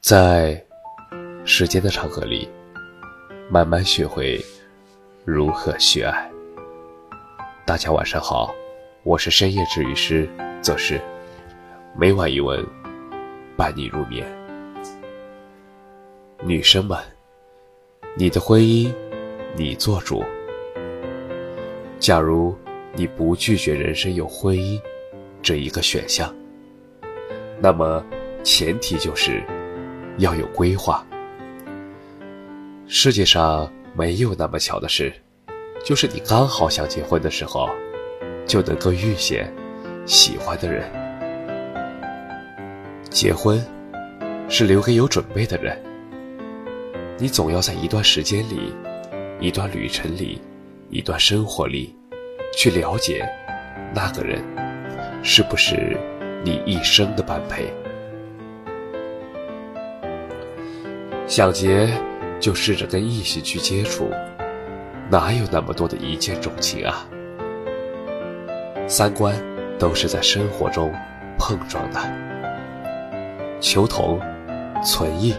在时间的长河里，慢慢学会如何去爱。大家晚上好，我是深夜治愈师则是每晚一文伴你入眠。女生们，你的婚姻你做主。假如你不拒绝人生有婚姻这一个选项，那么前提就是要有规划。世界上没有那么巧的事，就是你刚好想结婚的时候，就能够遇见喜欢的人。结婚是留给有准备的人。你总要在一段时间里，一段旅程里。一段生活里，去了解那个人是不是你一生的般配。想结就试着跟异性去接触，哪有那么多的一见钟情啊？三观都是在生活中碰撞的，求同存异。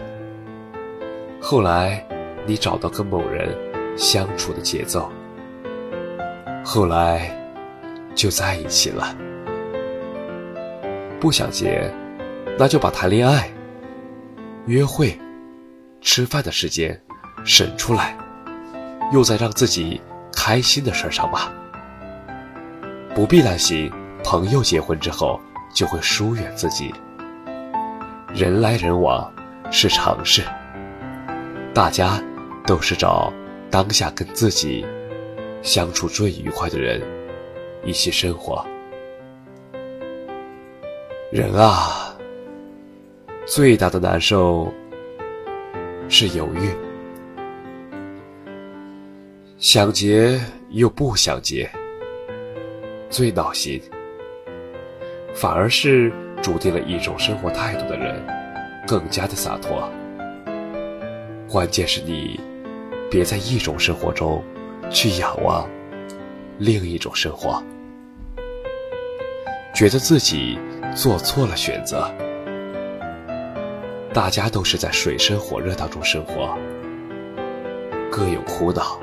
后来你找到跟某人相处的节奏。后来，就在一起了。不想结，那就把谈恋爱、约会、吃饭的时间省出来，用在让自己开心的事上吧。不必担心朋友结婚之后就会疏远自己。人来人往是常事，大家都是找当下跟自己。相处最愉快的人，一起生活。人啊，最大的难受是犹豫，想结又不想结，最闹心。反而是注定了一种生活态度的人，更加的洒脱。关键是你，别在一种生活中。去仰望另一种生活，觉得自己做错了选择。大家都是在水深火热当中生活，各有苦恼，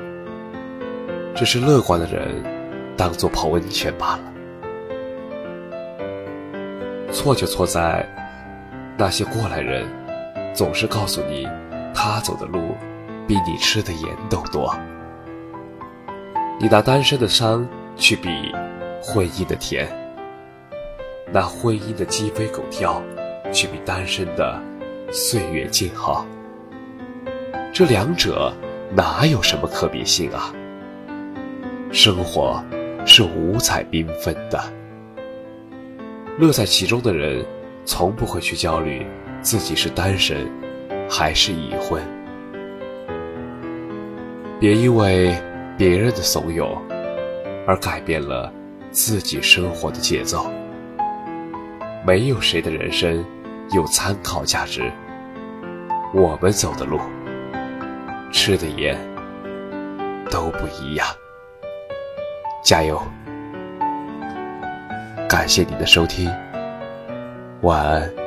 只是乐观的人当做泡温泉罢了。错就错在那些过来人总是告诉你，他走的路比你吃的盐都多。你拿单身的伤去比婚姻的甜，拿婚姻的鸡飞狗跳去比单身的岁月静好，这两者哪有什么可比性啊？生活是五彩缤纷的，乐在其中的人从不会去焦虑自己是单身还是已婚，别因为。别人的怂恿，而改变了自己生活的节奏。没有谁的人生有参考价值。我们走的路，吃的盐都不一样。加油！感谢你的收听，晚安。